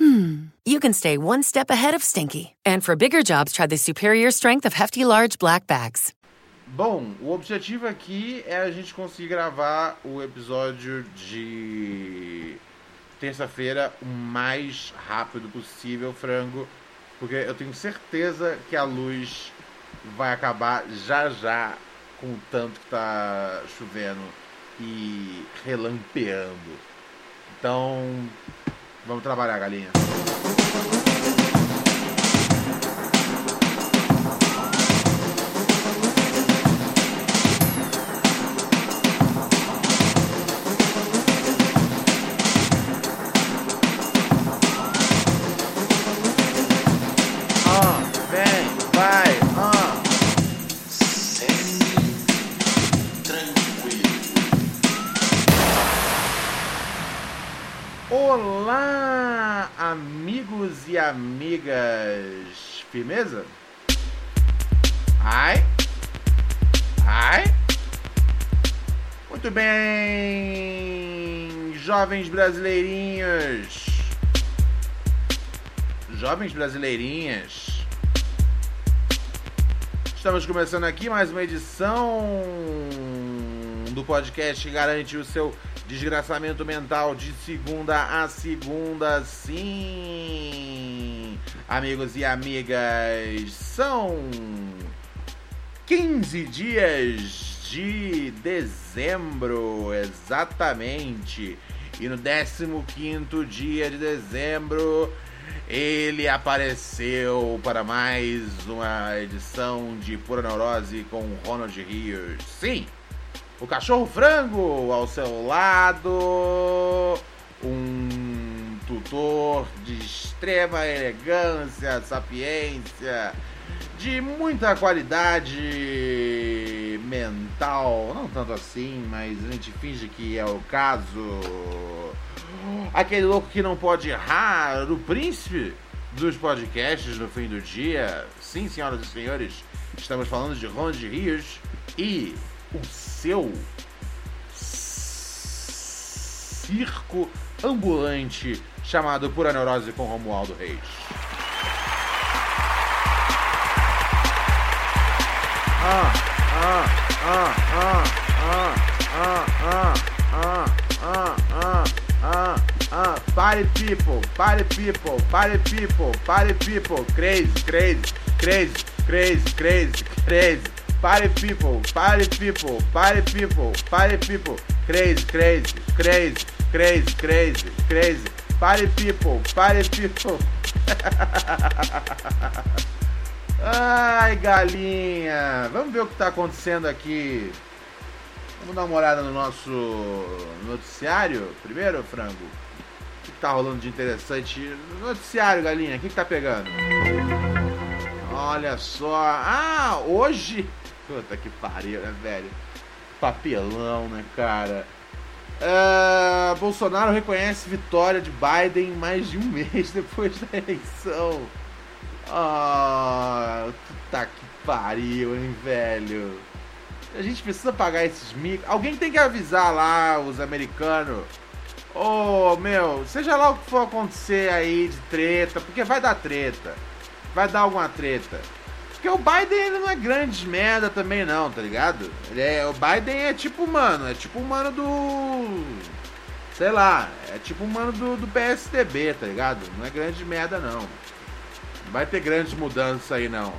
hmm, you can stay one step ahead of stinky. And for bigger jobs, try the superior strength of Hefty Large Black Bags. Bom, o objetivo aqui é a gente conseguir gravar o episódio de terça-feira o mais rápido possível, frango, porque eu tenho certeza que a luz vai acabar já já com o tanto que tá chovendo e relampeando. Então, vamos trabalhar, galinha. Amigos e amigas. Firmeza? Ai? Ai? Muito bem, jovens brasileirinhos. Jovens brasileirinhas. Estamos começando aqui mais uma edição do podcast garante o seu desgraçamento mental de segunda a segunda, sim. Amigos e amigas, são 15 dias de dezembro, exatamente. E no 15º dia de dezembro, ele apareceu para mais uma edição de Pura Neurose com Ronald Rios. Sim, o cachorro frango ao seu lado, um tutor de extrema elegância, sapiência, de muita qualidade mental, não tanto assim, mas a gente finge que é o caso. Aquele louco que não pode errar, o príncipe dos podcasts no fim do dia. Sim, senhoras e senhores, estamos falando de Ron de Rios e o seu circo ambulante chamado Pura Neurose com Romualdo Reis. Ah, ah, ah, ah, ah, ah, ah, ah, ah, ah, ah, party people, party people, party people, party people, crazy, crazy, crazy, crazy, crazy, crazy. Party people, party people, party people, party people, crazy, crazy, crazy, crazy, crazy, crazy. Party people, party people. Ai, galinha. Vamos ver o que está acontecendo aqui. Vamos dar uma olhada no nosso noticiário primeiro, frango. O que está rolando de interessante? Noticiário, galinha. O que, que tá pegando? Olha só. Ah, hoje. Puta que pariu, né, velho? Papelão, né, cara? Ah, Bolsonaro reconhece vitória de Biden mais de um mês depois da eleição. Ah, puta que pariu, hein, velho? A gente precisa pagar esses micos. Alguém tem que avisar lá os americanos. Ô, oh, meu, seja lá o que for acontecer aí de treta, porque vai dar treta. Vai dar alguma treta. Porque o Biden ele não é grande merda também não, tá ligado? Ele é, o Biden é tipo, mano, é tipo um mano do. Sei lá, é tipo um mano do, do PSDB, tá ligado? Não é grande merda não. Não vai ter grandes mudanças aí não.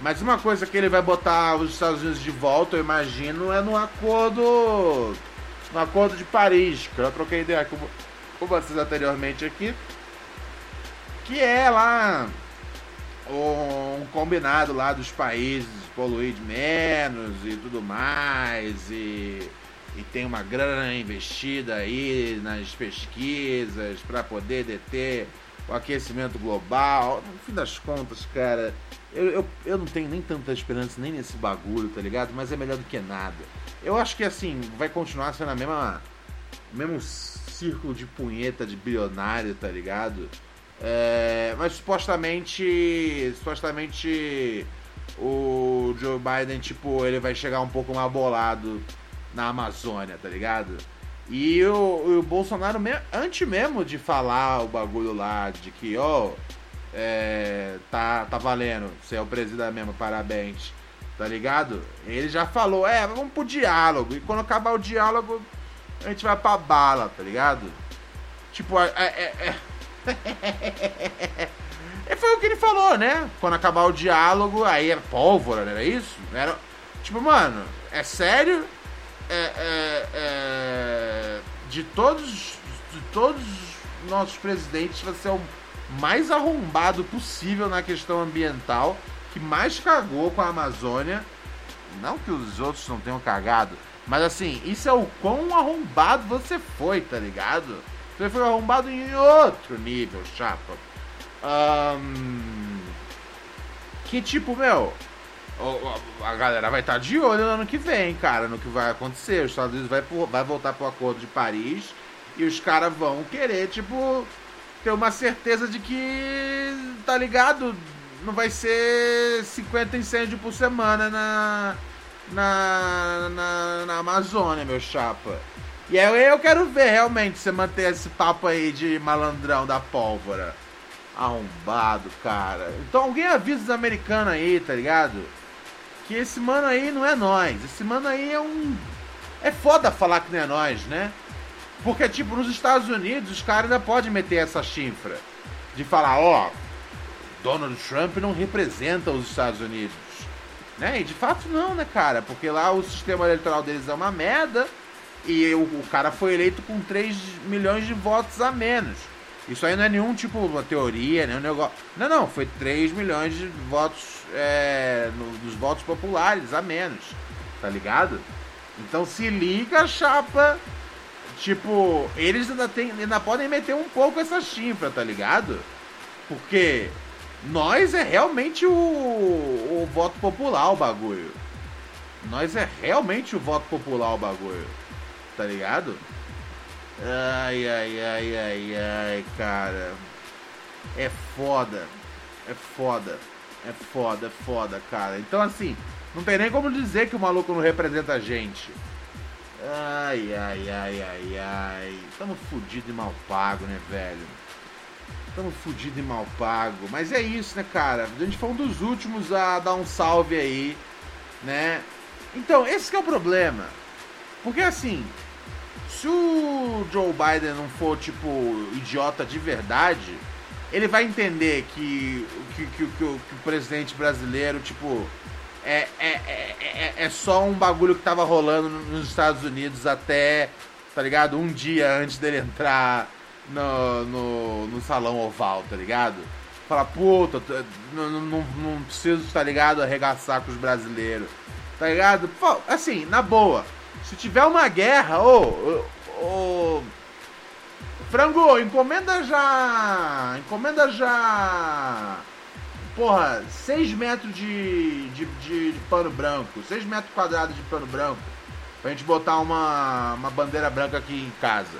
Mas uma coisa que ele vai botar os Estados Unidos de volta, eu imagino, é no acordo. No acordo de Paris, que eu troquei ideia com, com vocês anteriormente aqui. Que é lá um combinado lá dos países poluir menos e tudo mais e, e tem uma grana investida aí nas pesquisas para poder deter o aquecimento global. No fim das contas, cara, Eu, eu, eu não tenho nem tanta esperança nem nesse bagulho, tá ligado? Mas é melhor do que nada. Eu acho que assim, vai continuar sendo a mesma. mesmo círculo de punheta de bilionário, tá ligado? É, mas supostamente. Supostamente o Joe Biden, tipo, ele vai chegar um pouco mais bolado na Amazônia, tá ligado? E o, o Bolsonaro, antes mesmo de falar o bagulho lá, de que, ó, oh, é, tá, tá valendo, você é o presidente mesmo, parabéns, tá ligado? Ele já falou, é, vamos pro diálogo, e quando acabar o diálogo, a gente vai pra bala, tá ligado? Tipo, é. é, é... E foi o que ele falou, né? Quando acabar o diálogo, aí é pólvora, não era isso? Era... Tipo, mano, é sério? É, é, é... De todos. De todos os nossos presidentes, você é o mais arrombado possível na questão ambiental, que mais cagou com a Amazônia. Não que os outros não tenham cagado, mas assim, isso é o quão arrombado você foi, tá ligado? Você foi arrombado em outro nível, chapa. Um, que tipo, meu, a galera vai estar tá de olho no ano que vem, cara, no que vai acontecer. Os Estados Unidos vai, vai voltar pro Acordo de Paris e os caras vão querer, tipo, ter uma certeza de que, tá ligado? Não vai ser 50 incêndios por semana na, na, na, na Amazônia, meu chapa. E aí eu quero ver realmente você manter esse papo aí de malandrão da pólvora. Arrombado, cara. Então alguém avisa os americanos aí, tá ligado? Que esse mano aí não é nós. Esse mano aí é um. É foda falar que não é nós, né? Porque, tipo, nos Estados Unidos, os caras ainda podem meter essa chifra. De falar, ó, Donald Trump não representa os Estados Unidos. Né? E de fato não, né, cara? Porque lá o sistema eleitoral deles é uma merda. E o, o cara foi eleito com 3 milhões de votos a menos. Isso aí não é nenhum tipo uma teoria, nenhum negócio. Não, não, foi 3 milhões de votos é, no, dos votos populares a menos. Tá ligado? Então se liga, chapa. Tipo, eles ainda, tem, ainda podem meter um pouco essa chifra, tá ligado? Porque nós é realmente o, o voto popular o bagulho. Nós é realmente o voto popular o bagulho. Tá ligado? Ai, ai, ai, ai, ai, cara. É foda. É foda. É foda, é foda, cara. Então, assim, não tem nem como dizer que o maluco não representa a gente. Ai, ai, ai, ai, ai. Tamo fudido e mal pago, né, velho? Tamo fudido e mal pago. Mas é isso, né, cara? A gente foi um dos últimos a dar um salve aí, né? Então, esse é o problema. Porque assim, se o Joe Biden não for, tipo, idiota de verdade, ele vai entender que, que, que, que, o, que o presidente brasileiro, tipo, é, é, é, é, só um bagulho que tava rolando nos Estados Unidos até, tá ligado? Um dia antes dele entrar no, no, no salão oval, tá ligado? Fala, puta, não, não, não preciso, tá ligado? Arregaçar com os brasileiros, tá ligado? Assim, na boa se tiver uma guerra, ô, ô, ô, Frango, encomenda já. Encomenda já. Porra, 6 metros de, de, de, de, pano branco. 6 metros quadrados de pano branco. Pra gente botar uma, uma bandeira branca aqui em casa.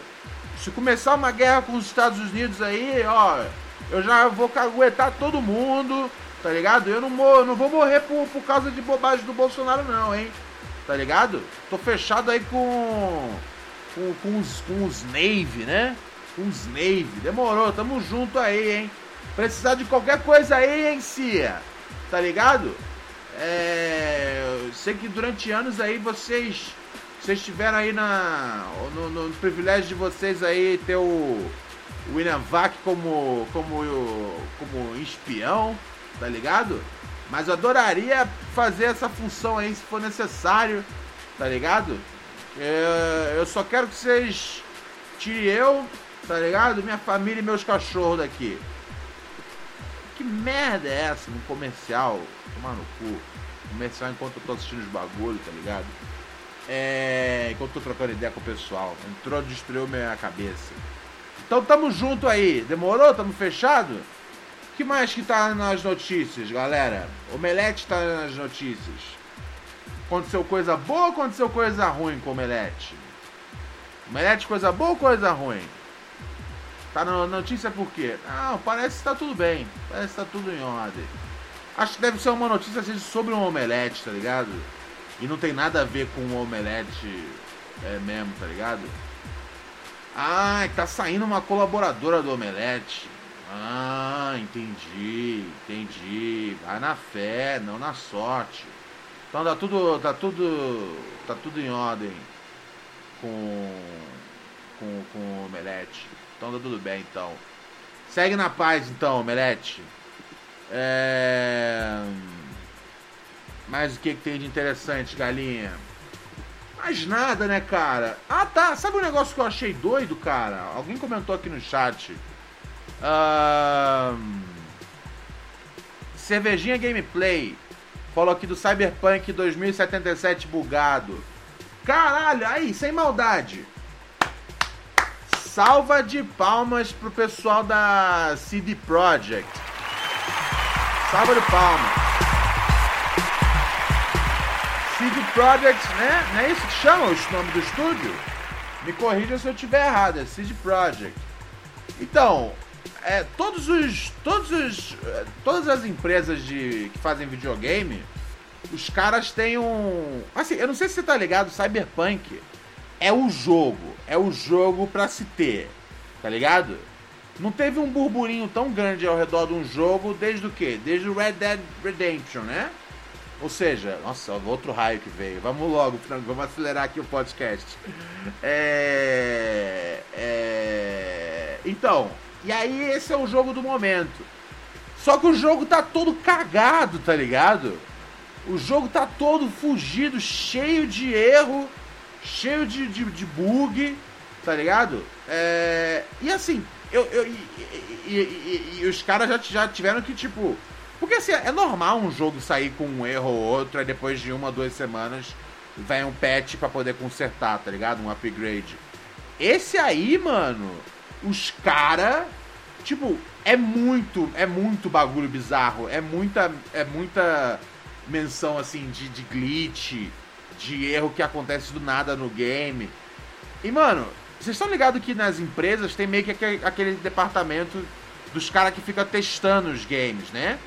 Se começar uma guerra com os Estados Unidos aí, ó. Eu já vou caguetar todo mundo, tá ligado? Eu não, mor não vou morrer por, por causa de bobagem do Bolsonaro, não, hein? Tá ligado? Tô fechado aí com. com, com, os, com os Navy, né? Com os Navy. Demorou, tamo junto aí, hein? Precisar de qualquer coisa aí, hein, Cia? Tá ligado? É. Sei que durante anos aí vocês. Vocês tiveram aí na. No, no, no privilégio de vocês aí ter o. O Vac como. como. como espião, tá ligado? Mas eu adoraria fazer essa função aí se for necessário, tá ligado? Eu, eu só quero que vocês tirem eu, tá ligado? Minha família e meus cachorros daqui. Que merda é essa no comercial? Tomar no cu. Comercial enquanto eu tô assistindo os bagulhos, tá ligado? É. Enquanto eu tô trocando ideia com o pessoal. Entrou, destruiu minha cabeça. Então tamo junto aí. Demorou? Tamo fechado? Que mais que tá nas notícias, galera? Omelete tá nas notícias. Aconteceu coisa boa ou aconteceu coisa ruim com o Omelete? Omelete, coisa boa ou coisa ruim? Tá na notícia por quê? Não, parece que tá tudo bem. Parece que tá tudo em ordem. Acho que deve ser uma notícia sobre um omelete, tá ligado? E não tem nada a ver com o omelete é mesmo, tá ligado? Ah, tá saindo uma colaboradora do omelete. Ah, entendi, entendi. Vai na fé, não na sorte. Então tá tudo, tá tudo, tá tudo em ordem com com, com o Omelete. Então tá tudo bem, então. Segue na paz, então, Omelete. É... Mas o que, que tem de interessante, galinha? Mais nada, né, cara? Ah, tá. Sabe um negócio que eu achei doido, cara? Alguém comentou aqui no chat. Cervejinha Gameplay falou aqui do Cyberpunk 2077 bugado. Caralho, aí, sem maldade. Salva de palmas pro pessoal da CD Projekt. Salva de palmas. CD Projekt, né? Não é isso que chama o nome do estúdio? Me corrija se eu estiver errado, é CD Projekt. Então, é, todos os, todos os, todas as empresas de, que fazem videogame, os caras têm um, assim, eu não sei se você tá ligado, Cyberpunk é o jogo, é o jogo para se ter, tá ligado? Não teve um burburinho tão grande ao redor de um jogo desde o quê? Desde o Red Dead Redemption, né? Ou seja, nossa, outro raio que veio. Vamos logo, vamos acelerar aqui o podcast. É, é, então, e aí esse é o jogo do momento. Só que o jogo tá todo cagado, tá ligado? O jogo tá todo fugido, cheio de erro, cheio de, de, de bug, tá ligado? É, e assim, eu, eu e, e, e, e, os caras já, já tiveram que, tipo, porque assim, é normal um jogo sair com um erro ou outro, aí depois de uma, duas semanas vem um patch para poder consertar, tá ligado? Um upgrade. Esse aí, mano, os cara, tipo, é muito, é muito bagulho bizarro, é muita, é muita menção assim de, de glitch, de erro que acontece do nada no game. E mano, vocês estão ligados que nas empresas tem meio que aquele, departamento dos caras que fica testando os games, né?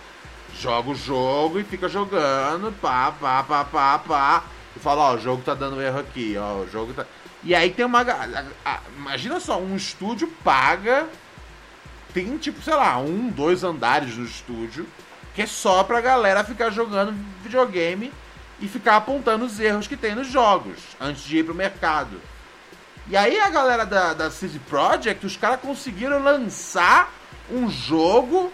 joga o jogo e fica jogando, pá, pá, pá, pá, pá. E fala, ó, o jogo tá dando erro aqui, ó, o jogo tá. E aí tem uma. A, a, imagina só, um estúdio paga. Tem tipo, sei lá, um, dois andares no estúdio. Que é só pra galera ficar jogando videogame e ficar apontando os erros que tem nos jogos antes de ir pro mercado. E aí a galera da, da CD Projekt, os caras conseguiram lançar um jogo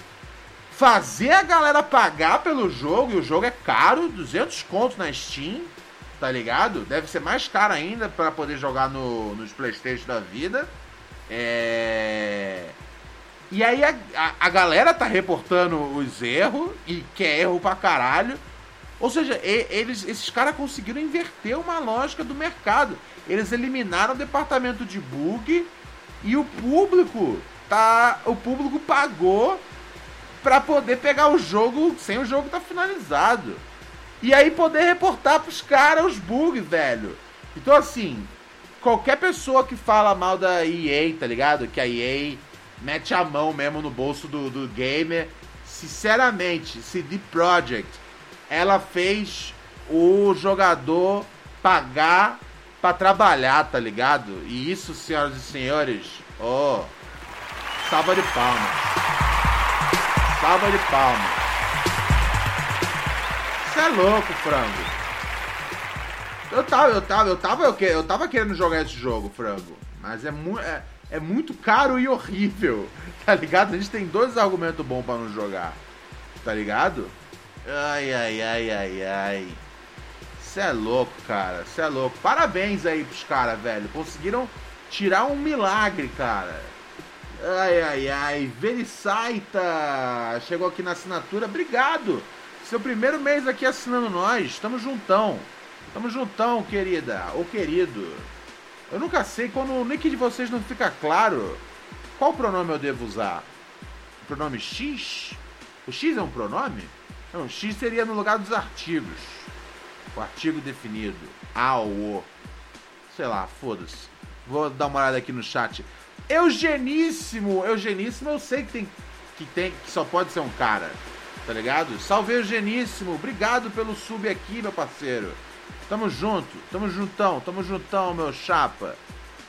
fazer a galera pagar pelo jogo, e o jogo é caro, 200 contos na Steam, tá ligado? Deve ser mais caro ainda para poder jogar no, nos Playstation da vida. É... E aí a, a, a, galera tá reportando os erros, e que é erro pra caralho. Ou seja, eles, esses caras conseguiram inverter uma lógica do mercado. Eles eliminaram o departamento de bug e o público tá. O público pagou para poder pegar o jogo sem o jogo tá finalizado. E aí poder reportar pros caras os bugs, velho. Então assim, qualquer pessoa que fala mal da EA, tá ligado? Que a EA mete a mão mesmo no bolso do, do gamer. Sinceramente, CD Projekt, ela fez o jogador pagar para trabalhar, tá ligado? E isso, senhoras e senhores, oh, salva de palmas. Salva de palmas. Você é louco, frango. Eu tava, eu tava, eu tava, eu, eu tava querendo jogar esse jogo, frango. Mas é, mu é, é muito caro e horrível. Tá ligado? A gente tem dois argumentos bons para não jogar. Tá ligado? Ai, ai, ai, ai, ai. Você é louco, cara. Você é louco. Parabéns aí pros caras, velho. Conseguiram tirar um milagre, cara. Ai, ai, ai. Verisaita chegou aqui na assinatura. Obrigado. Seu primeiro mês aqui assinando nós. Tamo juntão. Tamo juntão, querida. Ou querido. Eu nunca sei quando o nick de vocês não fica claro. Qual pronome eu devo usar? O pronome X? O X é um pronome? Não, o X seria no lugar dos artigos. O artigo definido. A ou o. Sei lá, foda-se. Vou dar uma olhada aqui no chat. Eugeníssimo! Eugeníssimo eu sei que tem. Que tem. Que só pode ser um cara. Tá ligado? Salve Eugeníssimo! Obrigado pelo sub aqui, meu parceiro. Tamo junto, tamo juntão, tamo juntão, meu chapa.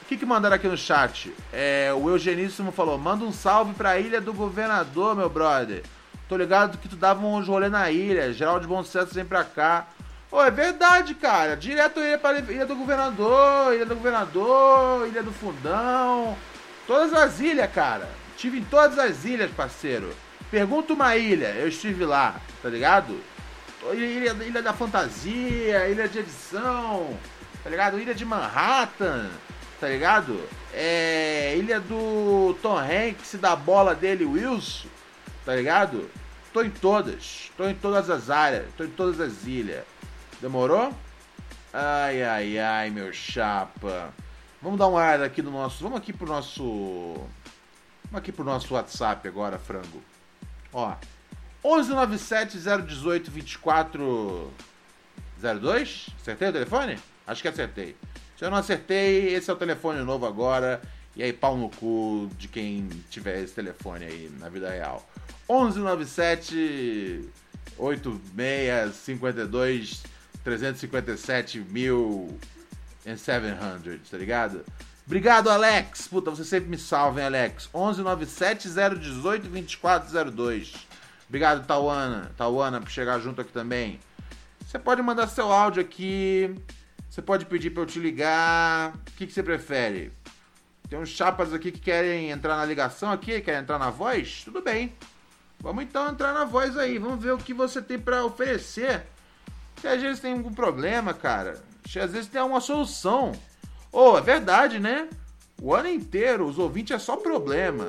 O que, que mandaram aqui no chat? É, o Eugeníssimo falou: manda um salve pra ilha do governador, meu brother. Tô ligado que tu dava uns rolê na ilha. Geral de Bom Sucesso vem pra cá. Ô, é verdade, cara. Direto ia pra Ilha do Governador, Ilha do Governador, Ilha do Fundão. Todas as ilhas, cara. Tive em todas as ilhas, parceiro. Pergunta uma ilha, eu estive lá, tá ligado? Ilha, ilha da Fantasia, Ilha de Edição, tá ligado? Ilha de Manhattan, tá ligado? É. Ilha do Tom Hanks, da bola dele, Wilson, tá ligado? Tô em todas, tô em todas as áreas, tô em todas as ilhas. Demorou? Ai, ai, ai, meu chapa. Vamos dar uma olhada aqui no nosso. Vamos aqui pro nosso. Vamos aqui pro nosso WhatsApp agora, frango. Ó. 1197 018 2402. Acertei o telefone? Acho que acertei. Se eu não acertei, esse é o telefone novo agora. E aí, pau no cu de quem tiver esse telefone aí na vida real. 1197 86 52 357 mil and 700, tá ligado? Obrigado, Alex. Puta, você sempre me salva, hein, Alex. 1197 018 2402. Obrigado, Tauana. Tauana, por chegar junto aqui também. Você pode mandar seu áudio aqui. Você pode pedir pra eu te ligar. O que, que você prefere? Tem uns chapas aqui que querem entrar na ligação aqui, querem entrar na voz? Tudo bem. Vamos então entrar na voz aí. Vamos ver o que você tem para oferecer. Se às vezes tem algum problema, cara. Se às vezes tem alguma solução. Ô, oh, é verdade, né? O ano inteiro os ouvintes é só problema.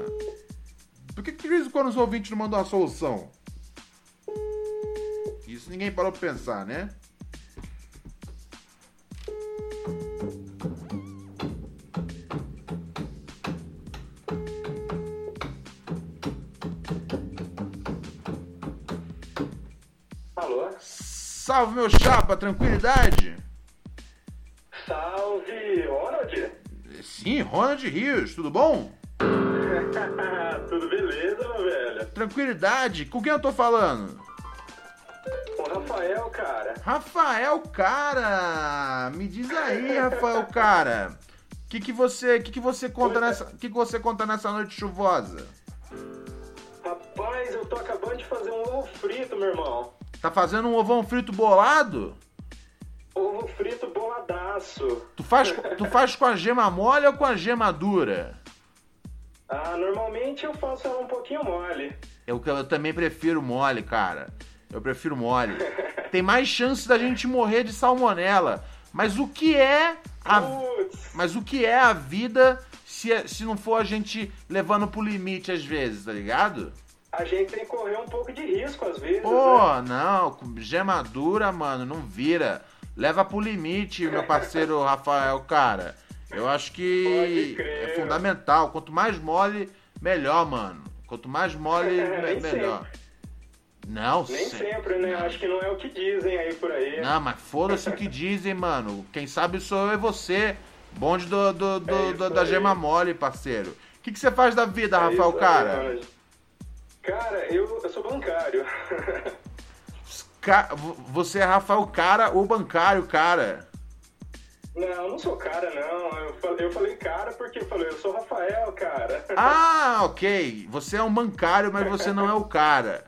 Por que, que de vez em quando os ouvintes não mandam uma solução? Isso ninguém parou pra pensar, né? Alô? Salve, meu chapa, tranquilidade? Salve, Ronald? Sim, Ronald Rios, tudo bom? Tudo beleza, meu velho? Tranquilidade, com quem eu tô falando? O Rafael, cara. Rafael, cara! Me diz aí, Rafael, cara. O que, que você, que que você conta nessa, que, que você conta nessa noite chuvosa? Rapaz, eu tô acabando de fazer um ovo frito, meu irmão. Tá fazendo um ovão frito bolado? Ovo frito boladaço. Tu faz, tu faz com a gema mole ou com a gema dura? Ah, normalmente eu faço ela um pouquinho mole. Eu, eu também prefiro mole, cara. Eu prefiro mole. Tem mais chance da gente morrer de salmonela. Mas o que é a, Putz, mas o que é a vida se, se não for a gente levando pro limite às vezes, tá ligado? a gente tem que correr um pouco de risco às vezes, né? Pô, não, com gema dura, mano, não vira. Leva pro limite, meu parceiro Rafael, cara. Eu acho que é fundamental. Quanto mais mole, melhor, mano. Quanto mais mole, me- melhor. Não, Nem se- sempre, né? Acho que não é o que dizem aí por aí. Não, mas foda-se o que dizem, mano. Quem sabe sou eu e você. Bonde do, do, do- É do- da aí. gema mole, parceiro. O que, que você faz da vida, É Rafael, isso aí, cara? Cara, eu, eu sou bancário. Você é Rafael Cara ou bancário, cara? Não, eu não sou cara, não. Eu falei, eu falei cara porque eu falei, eu sou Rafael, cara. Ah, ok. Você é um bancário, mas você não é o cara.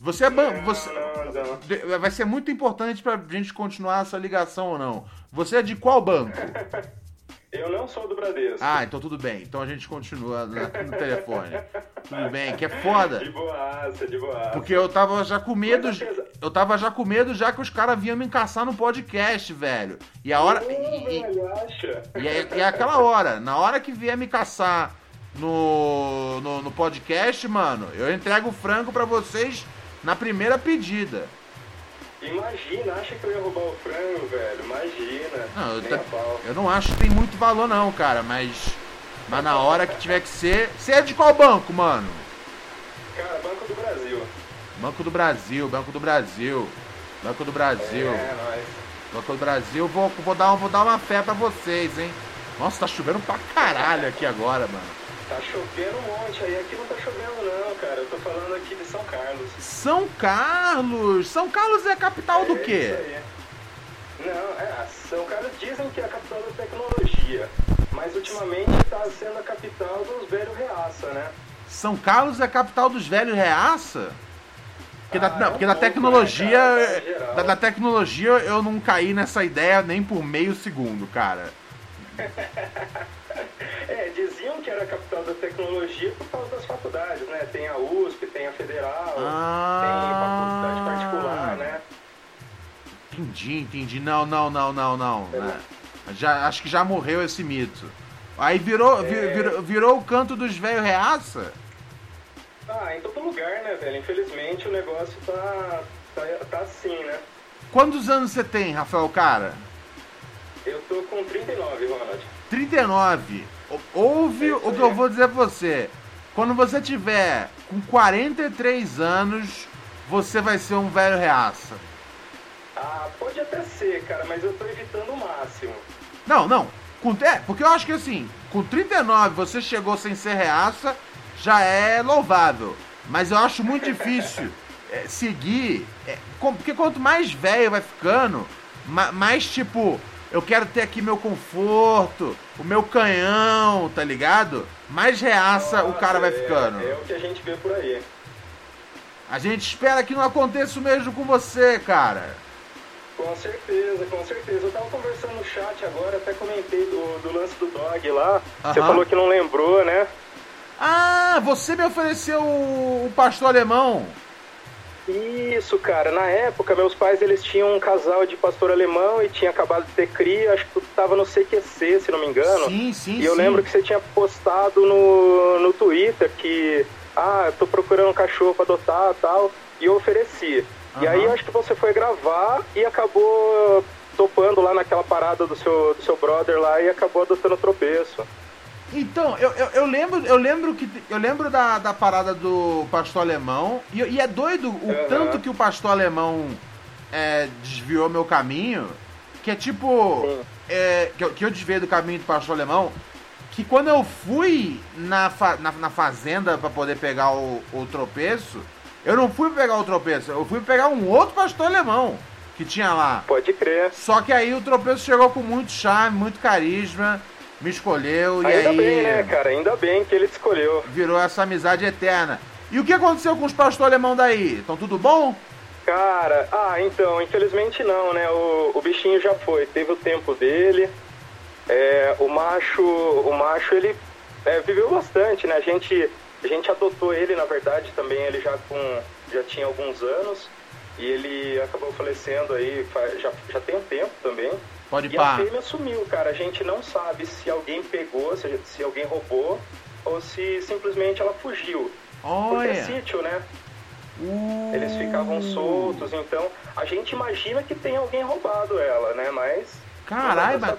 Você é ban... Não, você... não, não. Vai ser muito importante pra gente continuar essa ligação ou não. Você é de qual banco? Eu não sou do Bradesco. Ah, então tudo bem. Então a gente continua na- no telefone. Tudo bem, que é foda. De boaça, de boaça. Porque eu tava já com medo. Eu tava já com medo já que os caras vinham me encaçar no podcast, velho. E a hora. Ô, e- e-? E é, e é aquela hora, na hora que vier me caçar no, no, no podcast, mano, eu entrego o frango pra vocês na primeira pedida. Imagina, acha que eu ia roubar o frango, velho? Imagina. Não, eu, pau. eu não acho que tem muito valor não, cara, mas. Mas na hora que tiver que ser. Você é de qual banco, mano? Cara, Banco do Brasil. Banco do Brasil, Banco do Brasil. Banco do Brasil. É, nóis. Banco do Brasil, vou, vou, dar, vou dar uma fé pra vocês, hein? Nossa, tá chovendo pra caralho aqui agora, mano. Tá chovendo um monte aí. Aqui não tá chovendo não, cara. Eu tô falando aqui de São Carlos. São Carlos! São Carlos é a capital do É quê? isso aí. Não, é, São Carlos dizem que é a capital da tecnologia. Mas ultimamente tá sendo a capital dos velhos reaça, né? São Carlos é a capital dos velhos reaça? Porque, da, Ah, não, é porque da né, tecnologia. cara? Tá geral. da, da tecnologia eu não caí nessa ideia nem por meio segundo, cara. tecnologia por causa das faculdades, né? Tem a USP, tem a Federal, Ah. tem faculdade particular, né? Entendi, entendi. Não, não, não, não, não. É. né? Já, acho que já morreu esse mito. Aí virou, vi- É. virou, virou o canto dos velhos reaça? Ah, em todo lugar, né, velho? Infelizmente o negócio tá, tá, tá assim, né? Quantos anos você tem, Rafael Cara? Eu tô com 39, Ronald. 39. Ouve o que eu vou dizer pra você. Quando você tiver com 43 anos, você vai ser um velho reaça. Ah, pode até ser, cara, mas eu tô evitando o máximo. Não, não. Com, é, porque eu acho que assim, com 39 você chegou sem ser reaça, já é louvável. Mas eu acho muito difícil é, seguir. é, com- porque quanto mais velho vai ficando, ma- mais tipo, eu quero ter aqui meu conforto, o meu canhão, tá ligado? Mais reaça o cara vai é- ficando. É, o que a gente vê por aí. A gente espera que não aconteça o mesmo com você, cara. Com certeza, com certeza. Eu tava conversando no chat agora, até comentei do, do lance do dog lá. Você Aham. falou que não lembrou, né? Ah, você me ofereceu o o pastor alemão. Isso, cara. Na época, meus pais eles tinham um casal de pastor alemão e tinha acabado de ter cria. Acho que tu tava no CQC, se não me engano. Sim, sim, E eu sim. lembro que você tinha postado no, no Twitter que, ah, eu tô procurando um cachorro pra adotar e tal, e eu ofereci. E Aham. aí acho que você foi gravar e acabou topando lá naquela parada do seu, do seu brother lá e acabou adotando o tropeço. Então, eu, eu, eu lembro, eu lembro que eu lembro da, da parada do pastor alemão e, e é doido o Aham. tanto que o pastor alemão é, desviou meu caminho, que é tipo é, que, eu, que eu desviei do caminho do pastor alemão, que quando eu fui na, fa- na, na fazenda pra poder pegar o, o tropeço, eu não fui pegar o tropeço, eu fui pegar um outro pastor alemão que tinha lá. Pode crer. Só que aí o tropeço chegou com muito charme, muito carisma, me escolheu e Ainda aí bem, né, cara? Ainda bem que ele te escolheu. virou essa amizade eterna. E o que aconteceu com os pastores alemão daí? Estão tudo bom? Cara, ah, então, infelizmente não, né? O, o bichinho já foi, teve o tempo dele. É, o macho, o macho, ele é, viveu bastante, né? A gente, a gente adotou ele, na verdade, também ele já com, já tinha alguns anos e ele acabou falecendo aí, já, já tem um tempo também. Pode E a pá. fêmea sumiu, cara. A gente não sabe se alguém pegou, se, se alguém roubou ou se simplesmente ela fugiu. Porque é Olha. sítio, né? Uh. Eles ficavam soltos, então a gente imagina que tem alguém roubado ela, né? Mas. Caralho, mas-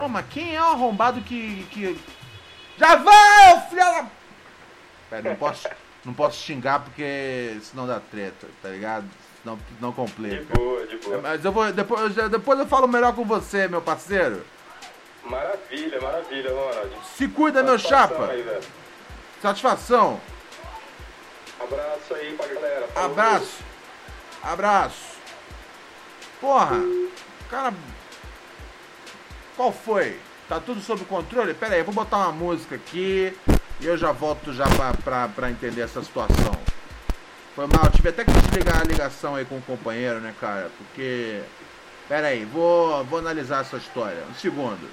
Pô, mas quem é o arrombado que. que... Já vai, filha da. Pera, não posso, não posso xingar porque senão dá treta, tá ligado? Senão não De complica. boa, de boa. Mas eu vou. Depois, eu- depois eu falo melhor com você, meu parceiro. Maravilha, maravilha, Ronald. Se cuida, meu chapa. aí. Satisfação. Abraço aí pra galera. Falou. Abraço. Abraço. Porra, cara. Qual foi? Tá tudo sob controle? Pera aí, vou botar uma música aqui e eu já volto já pra, pra, pra entender essa situação. Foi mal, tive até que desligar a ligação aí com o companheiro, né, cara? Porque. Pera aí, vou, vou analisar essa história. Um segundo.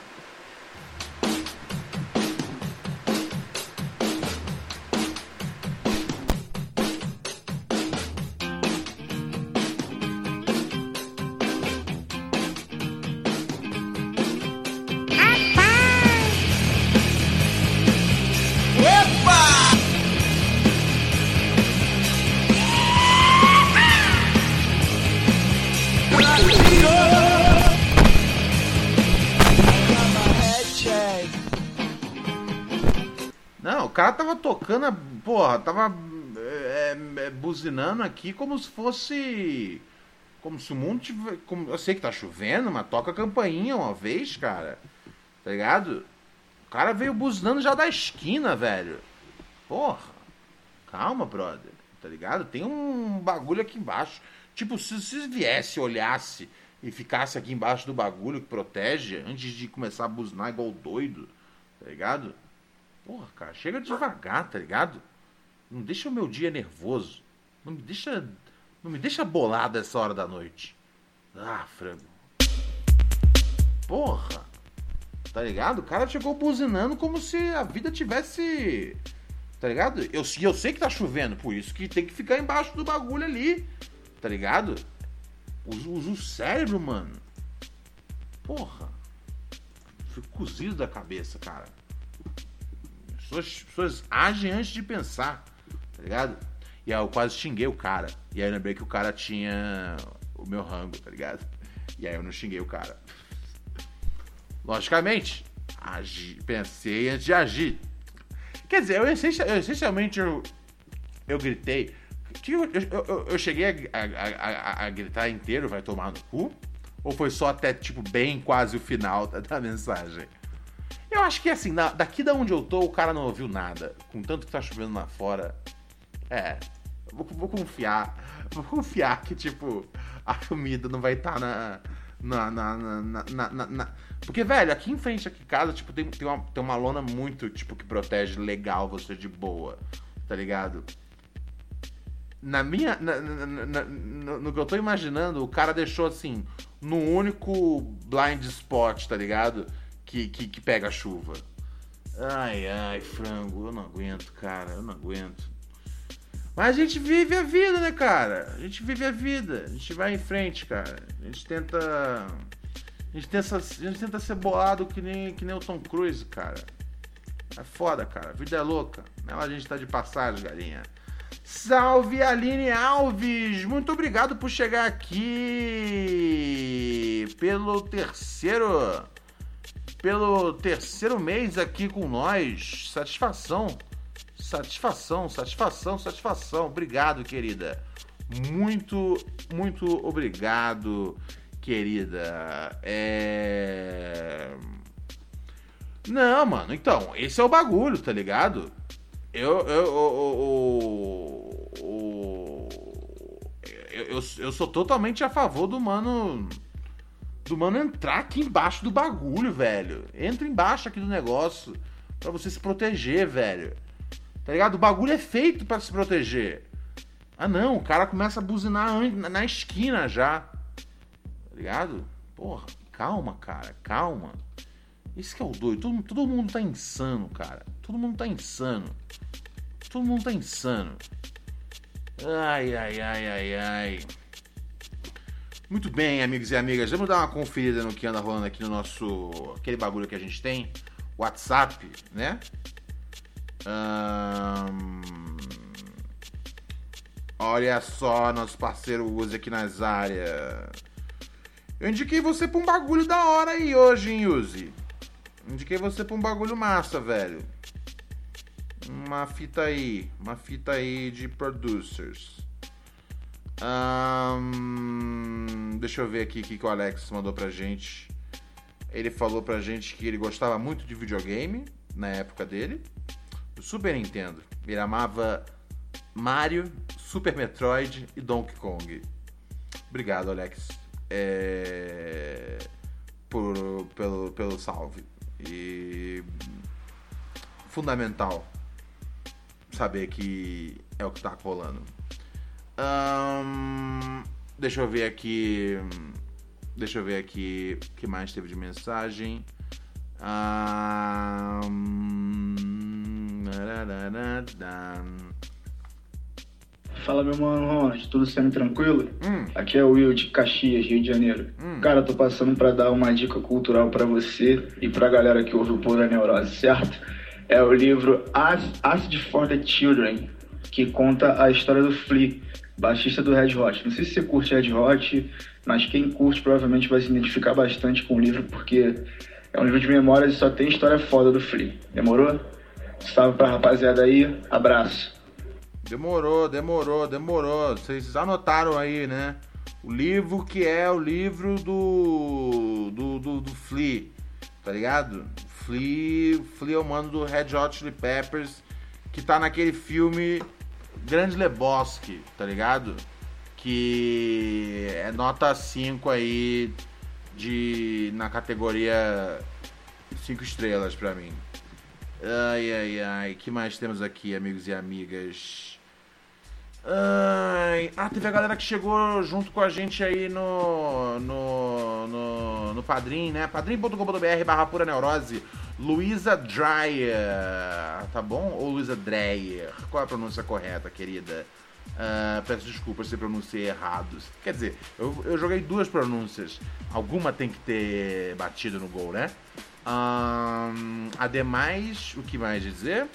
Não, o cara tava tocando, porra, tava é, é, buzinando aqui como se fosse. Como se o mundo tivesse. Como, eu sei que tá chovendo, mas toca a campainha uma vez, cara. Tá ligado? O cara veio buzinando já da esquina, velho. Porra. Calma, brother. Tá ligado? Tem um bagulho aqui embaixo. Tipo, se se viesse, olhasse e ficasse aqui embaixo do bagulho que protege antes de começar a buzinar igual doido, tá ligado? Porra, cara, chega devagar, tá ligado? Não deixa o meu dia nervoso. Não me deixa. Não me deixa bolado essa hora da noite. Ah, frango. Porra. Tá ligado? O cara chegou buzinando como se a vida tivesse. Tá ligado? Eu, eu sei que tá chovendo, por isso que tem que ficar embaixo do bagulho ali. Tá ligado? Usa, usa o cérebro, mano. Porra. Fico cozido da cabeça, cara. As pessoas, as pessoas agem antes de pensar, tá ligado? E aí eu quase xinguei o cara. E aí eu lembrei que o cara tinha o meu rango, tá ligado? E aí eu não xinguei o cara. Logicamente, agi, pensei antes de agir. Quer dizer, eu, essencialmente eu, eu gritei. Eu, eu, eu- cheguei a, a- a- a gritar inteiro, vai tomar no cu? Ou foi só até, tipo, bem quase o final da, da mensagem? Eu acho que assim, na- daqui da onde eu tô, o cara não ouviu nada. Com tanto que tá chovendo lá fora. É. Vou, vou confiar. Vou confiar que, tipo, a comida não vai estar. Na, na, na, na, na- na- na- Porque, velho, aqui em frente aqui em casa, tipo, tem, tem, uma, tem uma lona muito, tipo, que protege legal você de boa. Tá ligado? Na minha. na- na- na- no, que eu tô imaginando, o cara deixou assim, no único blind spot, tá ligado? Que, que, que pega chuva. Ai, ai, frango, eu não aguento, cara, eu não aguento. Mas a gente vive a vida, né, cara? A gente vive a vida, a gente vai em frente, cara. A gente tenta. A gente tenta, a gente tenta ser bolado que nem, que nem o Tom Cruise, cara. É foda, cara. A vida é louca. Nela a gente tá de passagem, galinha. Salve Aline Alves! Muito obrigado por chegar aqui pelo terceiro pelo terceiro mês aqui com nós. Satisfação. Satisfação, satisfação, satisfação. Obrigado, querida. Muito, muito obrigado, querida. É. Não, mano, então, esse é o bagulho, tá ligado? Eu. Eu. Eu, eu, eu, sou totalmente a favor do mano. Do mano entrar aqui embaixo do bagulho, velho. Entra embaixo aqui do negócio. Pra você se proteger, velho. Tá ligado? O bagulho é feito pra se proteger. Ah não, o cara começa a buzinar na esquina já. Tá ligado? Porra, calma, cara, calma. Esse que é o doido. Todo, todo mundo tá insano, cara. Todo mundo tá insano. Todo mundo tá insano. Ai, ai, ai, ai, ai. Muito bem, amigos e amigas. Vamos dar uma conferida no que anda rolando aqui no nosso. aquele bagulho que a gente tem. WhatsApp, né? Olha só, nosso parceiro Uzi aqui nas áreas. Eu indiquei você pra um bagulho da hora aí hoje, hein, Uzi? Indiquei você pra um bagulho massa, velho. Uma fita aí. Uma fita aí de producers. Ahn, deixa eu ver aqui o que, que o Alex mandou pra gente. Ele falou pra gente que ele gostava muito de videogame na época dele. Do Super Nintendo. Ele amava Mario, Super Metroid e Donkey Kong. Obrigado, Alex. É... Por, pelo, pelo salve. E. Fundamental saber que é o que tá rolando. Deixa eu ver aqui. Deixa eu ver aqui o que mais teve de mensagem. Fala meu mano Ronald, tudo sendo tranquilo? Hum. Aqui é o Will de Caxias, Rio de Janeiro. Hum. Cara, tô passando pra dar uma dica cultural pra você e pra galera que ouve o Pura Neurose, certo? É o livro Ac- Acid for the Children, que conta a história do Flea, baixista do Red Hot. Não sei se você curte Red Hot, mas quem curte provavelmente vai se identificar bastante com o livro, porque é um livro de memórias e só tem história foda do Flea. Demorou? Salve pra rapaziada aí, abraço. Demorou, demorou, demorou. Vocês anotaram aí, né? O livro que é o livro do. do, do, do Flea, tá ligado? Flea, Flea é o mano do Red Hot Chili Peppers, que tá naquele filme Grande Lebowski, tá ligado? Que é nota 5 aí de na categoria 5 estrelas pra mim. Ai, ai, ai. que mais temos aqui, amigos e amigas? Ah, teve a galera que chegou junto com a gente aí no. no. no, no Padrim, né? padrim.com.br barra pura neurose. Luísa Dreyer, tá bom? Ou Luísa Dreyer? Qual é a pronúncia correta, querida? Ah, peço desculpas se pronunciei errado. Quer dizer, eu, eu joguei duas pronúncias. Alguma tem que ter batido no gol, né? Ahn, ademais, o que mais dizer?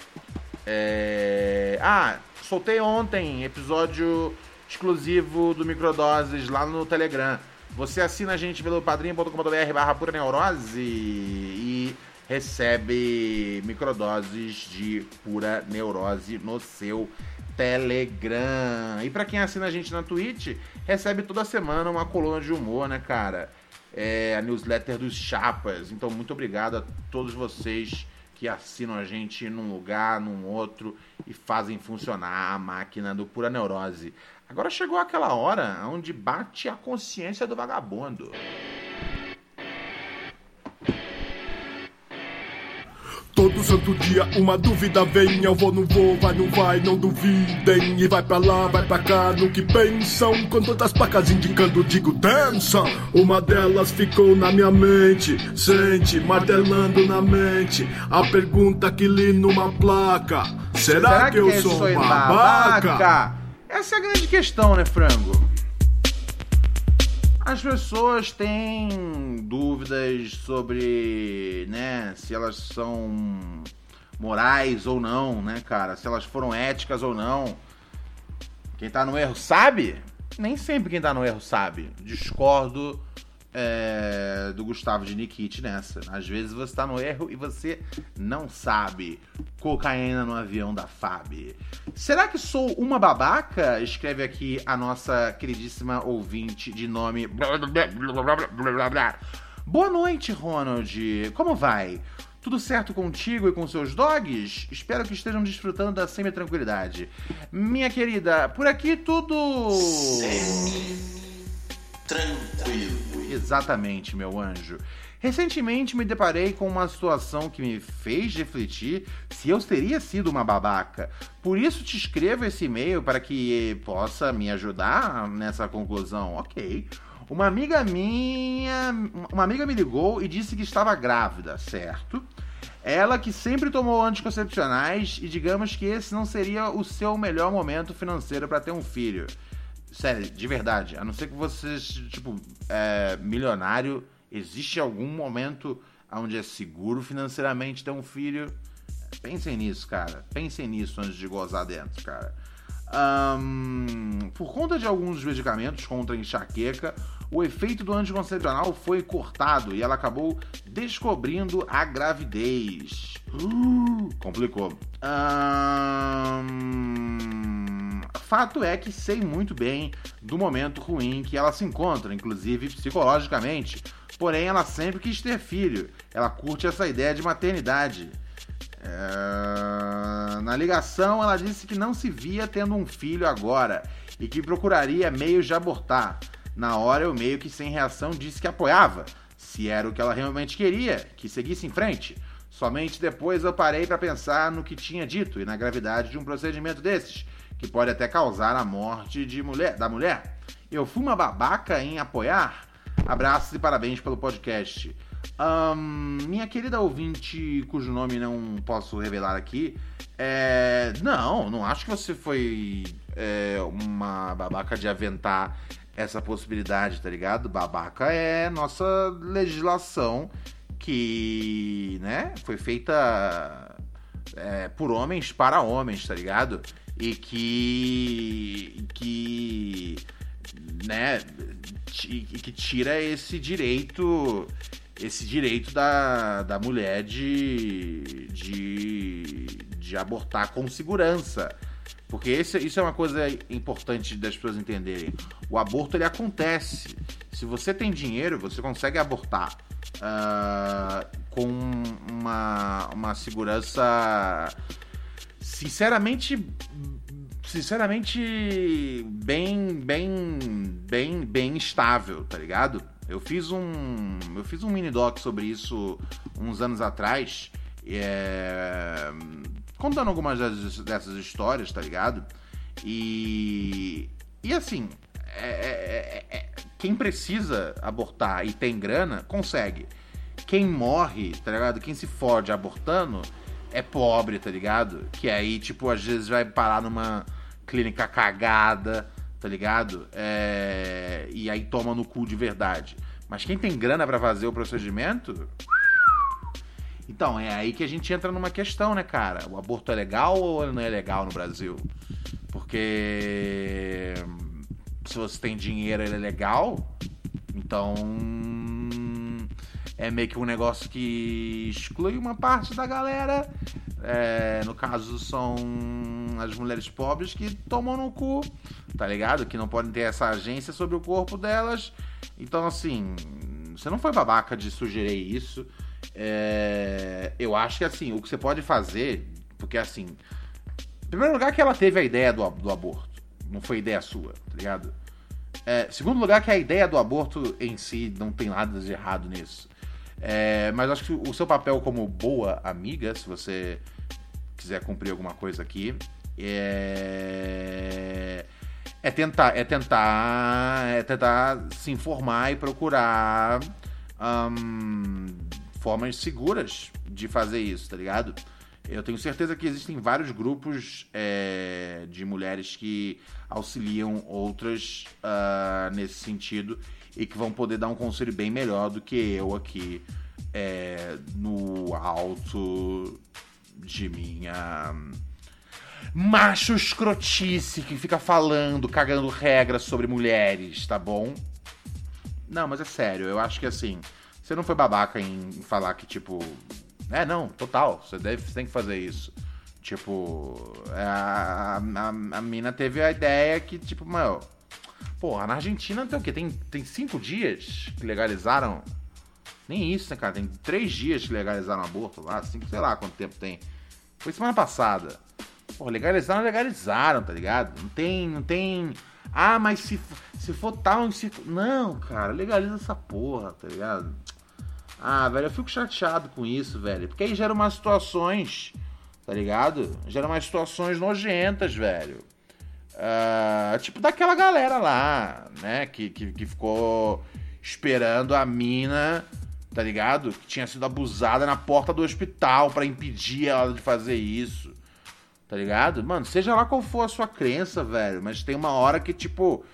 É... Ah, soltei ontem episódio exclusivo do Microdoses lá no Telegram. Você assina a gente pelo padrinho.com.br barra pura neurose e recebe microdoses de pura neurose no seu Telegram. E pra quem assina a gente na Twitch, recebe toda semana uma coluna de humor, né, cara? É a newsletter dos Chapas. Então, muito obrigado a todos vocês que assinam a gente num lugar, num outro e fazem funcionar a máquina do Pura Neurose. Agora chegou aquela hora onde bate a consciência do vagabundo. Todo santo dia uma dúvida vem, eu vou, não vou, vai, não vai, não duvidem. E vai pra lá, vai pra cá, no que pensam. Com todas as placas indicando, digo, dança. Uma delas ficou na minha mente, sente, martelando na mente. A pergunta que li numa placa: Será, que, eu sou um babaca? Essa é a grande questão, né, frango? As pessoas têm dúvidas sobre, né, se elas são morais ou não, né, cara? Se elas foram éticas ou não. Quem tá no erro sabe? Nem sempre quem tá no erro sabe. Discordo é, do Gustavo de Nikit nessa. Às vezes você tá no erro e você não sabe. Cocaína no avião da FAB. Será que sou uma babaca? Escreve aqui a nossa queridíssima ouvinte de nome. Boa noite, Ronald. Como vai? Tudo certo contigo e com seus dogs? Espero que estejam desfrutando da semi-tranquilidade. Minha querida, por aqui tudo. Tranquilo. Exatamente, meu anjo. Recentemente me deparei com uma situação que me fez refletir se eu teria sido uma babaca. Por isso te escrevo esse e-mail para que possa me ajudar nessa conclusão. Ok. Uma amiga minha, uma amiga me ligou e disse que estava grávida, certo? Ela que sempre tomou anticoncepcionais e digamos que esse não seria o seu melhor momento financeiro para ter um filho. Sério, de verdade. A não ser que você, tipo, é milionário, existe algum momento onde é seguro financeiramente ter um filho? Pensem nisso, cara. Pensem nisso antes de gozar dentro, cara. Ahn, por conta de alguns medicamentos contra enxaqueca, o efeito do anticoncepcional foi cortado e ela acabou descobrindo a gravidez. Uh, complicou. Ahn, fato é que sei muito bem do momento ruim que ela se encontra, inclusive psicologicamente. Porém, ela sempre quis ter filho. Ela curte essa ideia de maternidade. É, na ligação, ela disse que não se via tendo um filho agora e que procuraria meios de abortar. Na hora, eu meio que sem reação disse que apoiava, se era o que ela realmente queria, que seguisse em frente. Somente depois eu parei para pensar no que tinha dito e na gravidade de um procedimento desses, que pode até causar a morte de mulher, da mulher. Eu fui uma babaca em apoiar? Abraços e parabéns pelo podcast. Minha querida ouvinte, cujo nome não posso revelar aqui, é... não, não acho que você foi é, uma babaca de aventar essa possibilidade, tá ligado? Babaca é nossa legislação que, né, foi feita é, por homens para homens, tá ligado? E que, que, né, que tira esse direito esse direito da, da mulher de, de, de abortar com segurança. Porque esse, isso é uma coisa importante das pessoas entenderem. O aborto ele acontece. Se você tem dinheiro, você consegue abortar uh, com uma, uma segurança sinceramente sinceramente bem bem bem bem estável, tá ligado? Eu fiz um eu fiz um mini doc sobre isso uns anos atrás, é, contando algumas dessas histórias, tá ligado? E e assim, é, é, é, é, quem precisa abortar e tem grana consegue. Quem morre, tá ligado? Quem se fode abortando é pobre, tá ligado? Que aí, tipo, às vezes vai parar numa clínica cagada, tá ligado? É... E aí toma no cu de verdade. Mas quem tem grana para fazer o procedimento. Então, é aí que a gente entra numa questão, né, cara? O aborto é legal ou não é legal no Brasil? Porque se você tem dinheiro, ele é legal. Então, é meio que um negócio que exclui uma parte da galera. É, no caso, são as mulheres pobres que tomam no cu, tá ligado? Que não podem ter essa agência sobre o corpo delas. Então, assim, você não foi babaca de sugerir isso. É, eu acho que, assim, o que você pode fazer, porque, assim, em primeiro lugar, que ela teve a ideia do, do aborto. Não foi ideia sua, tá ligado? É, segundo lugar, que a ideia do aborto em si não tem nada de errado nisso. É, mas acho que o seu papel como boa amiga, se você quiser cumprir alguma coisa aqui, é, é tentar, é tentar, é tentar se informar e procurar um, formas seguras de fazer isso, tá ligado? Eu tenho certeza que existem vários grupos é, de mulheres que auxiliam outras uh, nesse sentido e que vão poder dar um conselho bem melhor do que eu aqui é, no alto de minha macho escrotice que fica falando, cagando regras sobre mulheres, tá bom? Não, mas é sério, eu acho que assim, você não foi babaca em falar que, tipo, é, não, total, você, deve, você tem que fazer isso. Tipo, é, a, a, a mina teve a ideia que, tipo, meu, Porra, na Argentina tem o quê? Tem, tem cinco dias que legalizaram. Nem isso, né, cara? Tem três dias que legalizaram aborto lá, cinco, sei lá quanto tempo tem. Foi semana passada. Porra, legalizaram, legalizaram, tá ligado? Não tem, não tem. Ah, mas se, se for tal circo. Não, cara, legaliza essa porra, tá ligado? Ah, velho, eu fico chateado com isso, velho. Porque aí gera umas situações, tá ligado? Gera umas situações nojentas, velho. Uh, tipo daquela galera lá, né? Que, que, que, ficou esperando a mina, tá ligado? Que tinha sido abusada na porta do hospital para impedir ela de fazer isso. Tá ligado? Mano, seja lá qual for a sua crença, velho. Mas tem uma hora que, tipo.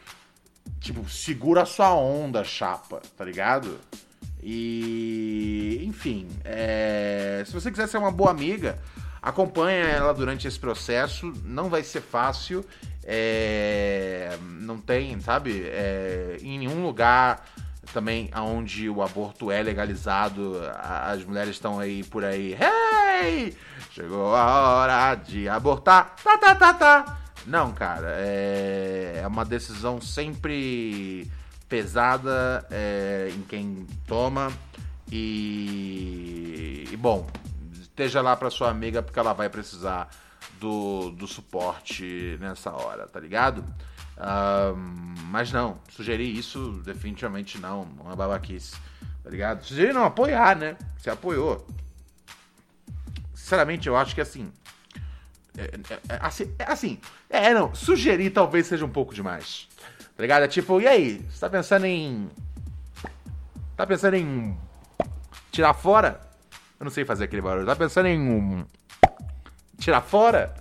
Tipo, segura a sua onda, chapa, tá ligado? E. Enfim. É, se você quiser ser uma boa amiga, acompanha ela durante esse processo. Não vai ser fácil. É, não tem, sabe, é, em nenhum lugar também onde o aborto é legalizado, as mulheres estão aí por aí, hey! Chegou a hora de abortar, tá, tá, tá, tá. Não, cara, é, é uma decisão sempre pesada é, em quem toma e, e bom, esteja lá para sua amiga porque ela vai precisar do, do suporte nessa hora, tá ligado? Uh, mas não, sugerir isso definitivamente não, não é babaquice, tá ligado? Sugerir não, apoiar, né? Você apoiou. Sinceramente, eu acho que assim. É, é, é, assim, é, assim, é, não, sugerir talvez seja um pouco demais. Tá ligado? É tipo, e aí? Você tá pensando em. Tá pensando em. Tirar fora? Eu não sei fazer aquele barulho. Tá pensando em. Tirar fora?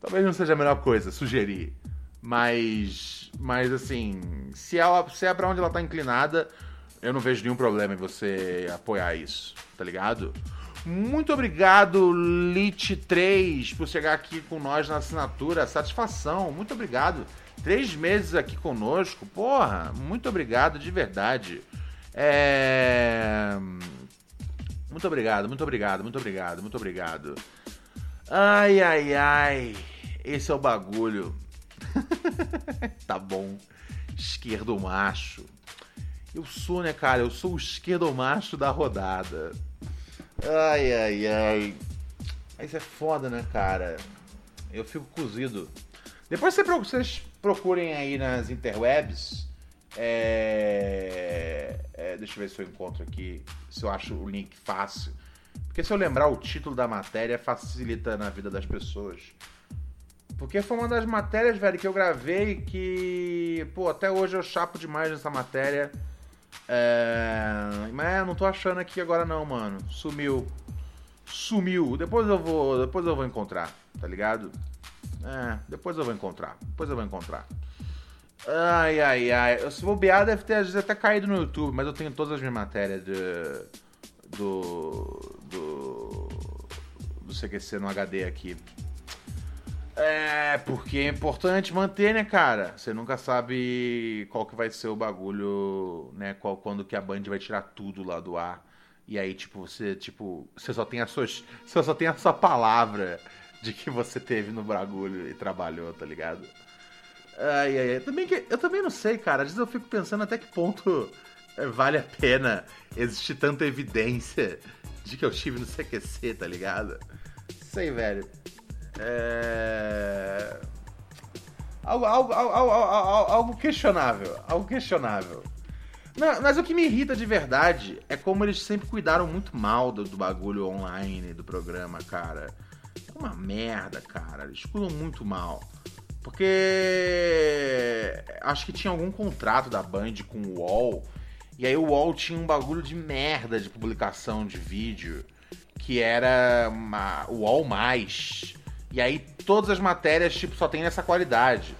Talvez não seja a melhor coisa, sugerir. Mas. Mas assim, se, ela, se é pra onde ela tá inclinada, eu não vejo nenhum problema em você apoiar isso, tá ligado? Muito obrigado, Lit3, por chegar aqui com nós na assinatura. Satisfação, muito obrigado. Três meses aqui conosco, porra, muito obrigado de verdade. É. Muito obrigado, muito obrigado, muito obrigado, muito obrigado. Ai, ai, ai. Esse é o bagulho. tá bom. Esquerdo macho. Eu sou, né, cara? Eu sou o esquerdo macho da rodada. Ai, ai, ai. Isso é foda, né, cara? Eu fico cozido. Depois vocês procurem aí nas interwebs. É... É, deixa eu ver se eu encontro aqui. Se eu acho o link fácil. Porque se eu lembrar o título da matéria, facilita na vida das pessoas. Porque foi uma das matérias, velho, que eu gravei que. Pô, até hoje eu chapo demais nessa matéria. É... Mas não tô achando aqui agora não, mano. Sumiu. Sumiu. Depois eu vou. Depois eu vou encontrar, tá ligado? É, depois eu vou encontrar. Depois eu vou encontrar. Ai, ai, ai. Se bobear, deve ter às vezes até caído no YouTube, mas eu tenho todas as minhas matérias de, do. do. do CQC no HD aqui. É, porque é importante manter, né, cara? Você nunca sabe qual que vai ser o bagulho, né? Qual, quando que a Band vai tirar tudo lá do ar. E aí, tipo, você, tipo, você só tem a sua, você só tem a sua palavra de que você teve no bagulho e trabalhou, tá ligado? Ai, ai, ai. Também que, eu também não sei, cara. Às vezes eu fico pensando até que ponto é, vale a pena existir tanta evidência de que eu estive no CQC, tá ligado? Sei, velho. É... Algo, algo, algo, algo, questionável. Algo questionável. Não, mas o que me irrita de verdade é como eles sempre cuidaram muito mal do, do bagulho online do programa, cara. Uma merda, cara. Eles cuidam muito mal. Porque acho que tinha algum contrato da Band com o UOL. E aí o UOL tinha um bagulho de merda de publicação de vídeo. Que era uma, o UOL mais. E aí todas as matérias, tipo, só tem essa qualidade.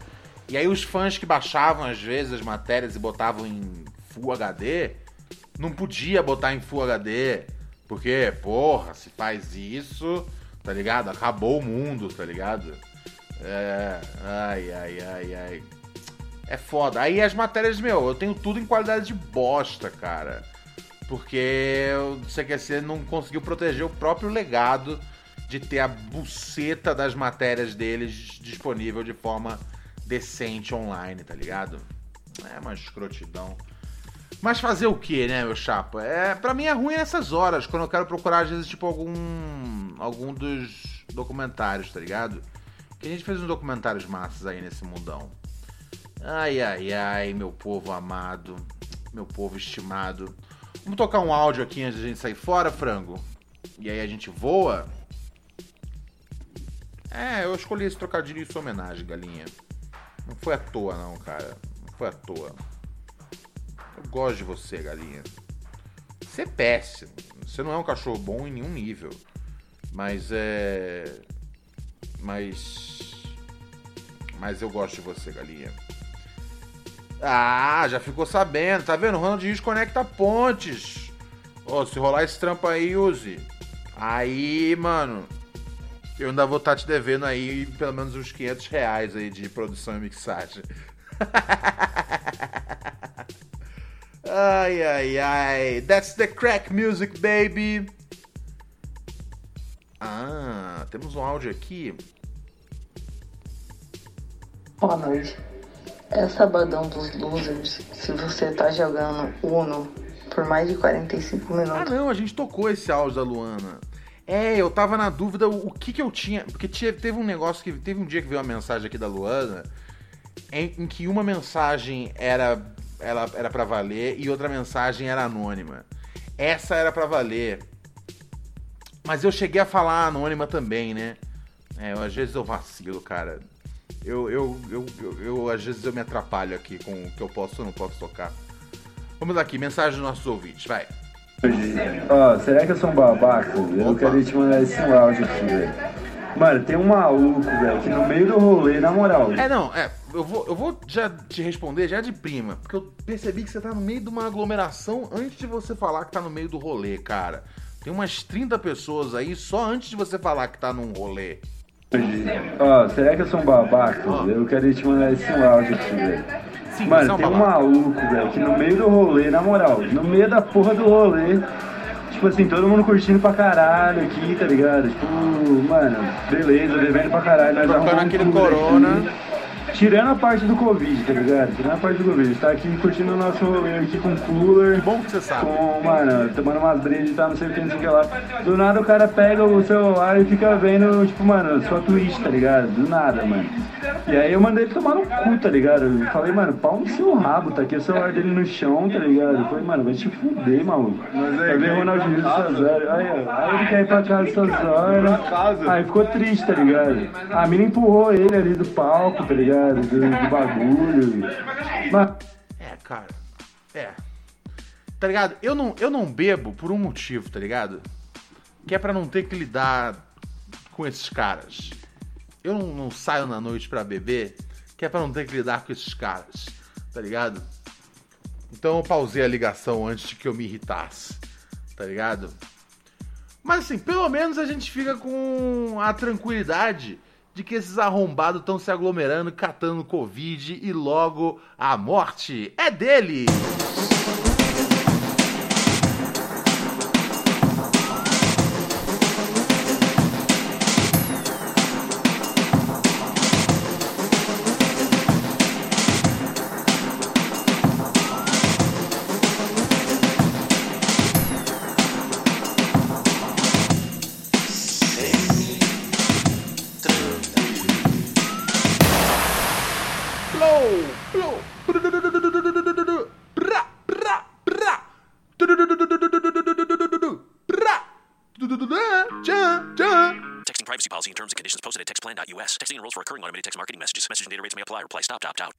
E aí os fãs que baixavam às vezes as matérias e botavam em Full HD, não podia botar em Full HD. Porque, porra, se faz isso, tá ligado? Acabou o mundo, tá ligado? É. Ai, ai, ai, ai. É foda. Aí as matérias, meu, eu tenho tudo em qualidade de bosta, cara. Porque o CQC não conseguiu proteger o próprio legado de ter a buceta das matérias deles disponível de forma decente online, tá ligado? É uma escrotidão. Mas fazer o que, né, meu chapa? É, pra mim é ruim nessas horas, quando eu quero procurar, às vezes, tipo, algum. algum dos documentários, tá ligado? Que a gente fez uns documentários massas aí nesse mundão. Ai, ai, ai, meu povo amado, meu povo estimado. Vamos tocar um áudio aqui antes de a gente sair fora, frango? E aí a gente voa? É, eu escolhi esse trocadilho em sua homenagem, galinha. Não foi à toa, não, cara. Não foi à toa. Eu gosto de você, galinha. Você é péssimo. Você não é um cachorro bom em nenhum nível. Mas é. Mas. Mas eu gosto de você, galinha. Ah, já ficou sabendo. Tá vendo? Ronald Rios conecta pontes. Ó, oh, se rolar esse trampo aí, use. Aí, mano. Eu ainda vou estar tá te devendo aí pelo menos uns 500 reais aí de produção e mixagem. ai, ai, ai. That's the crack music, baby. Ah, temos um áudio aqui. Boa noite. É sabadão dos losers. Se você tá jogando Uno por mais de 45 minutos. Ah, não, a gente tocou esse áudio da Luana. É, eu tava na dúvida o, o que que eu tinha. Porque tinha, teve um negócio que. Teve um dia que veio uma mensagem aqui da Luana em, em que uma mensagem era ela era para valer e outra mensagem era anônima. Essa era para valer. Mas eu cheguei a falar anônima também, né? É, eu, às vezes eu vacilo, cara. Eu, eu, eu, eu, eu, às vezes eu me atrapalho aqui com o que eu posso ou não posso tocar. Vamos aqui, mensagem dos nossos ouvintes, vai. Ó, oh, será que eu sou um babaca? Eu queria te mandar esse áudio aqui, velho. Mano, tem um maluco, velho, que no meio do rolê, na moral. É, não, é, eu vou, eu vou já te responder já de prima, porque eu percebi que você tá no meio de uma aglomeração antes de você falar que tá no meio do rolê, cara. Tem umas 30 pessoas aí só antes de você falar que tá num rolê. Ó, oh, será que eu sou um babaca? Oh. Eu queria te mandar esse áudio aqui, velho. Mano, tem um maluco, velho, que no meio do rolê, na moral, no meio da porra do rolê, tipo assim, todo mundo curtindo pra caralho aqui, tá ligado? Tipo, mano, beleza, bebendo pra caralho, nós Trocando aquele corona. Aqui. Tirando a parte do Covid, tá ligado? Tirando a parte do Covid. Tá aqui curtindo o nosso rolê aqui com cooler. Que bom que você sabe. Com, mano, tomando umas brejas e tal, não sei o que, não sei o que lá. Do nada o cara pega o celular e fica vendo, tipo, mano, sua Twitch, tá ligado? Do nada, mano. E aí eu mandei ele tomar no cu, tá ligado? Eu falei, mano, pau no seu rabo, tá aqui o celular dele no chão, tá ligado? Eu falei, mano, vai te fuder, maluco. Mas aí, vai ver Ronaldinho essas horas. Aí, aí ele quer ir pra casa essas horas. Aí ficou triste, tá ligado? A mina empurrou ele ali do palco, tá ligado? Ligado? Do, do bagulho. Mas... É, cara. É. Tá ligado? Eu não, eu não bebo por um motivo, tá ligado? Que é para não ter que lidar com esses caras. Eu não, não saio na noite para beber, que é para não ter que lidar com esses caras, tá ligado? Então eu pausei a ligação antes de que eu me irritasse, tá ligado? Mas assim, pelo menos a gente fica com a tranquilidade de que esses arrombados estão se aglomerando, catando Covid e logo a morte é deles. For recurring automated text marketing messages. Message and data rates may apply. Reply stop, opt out.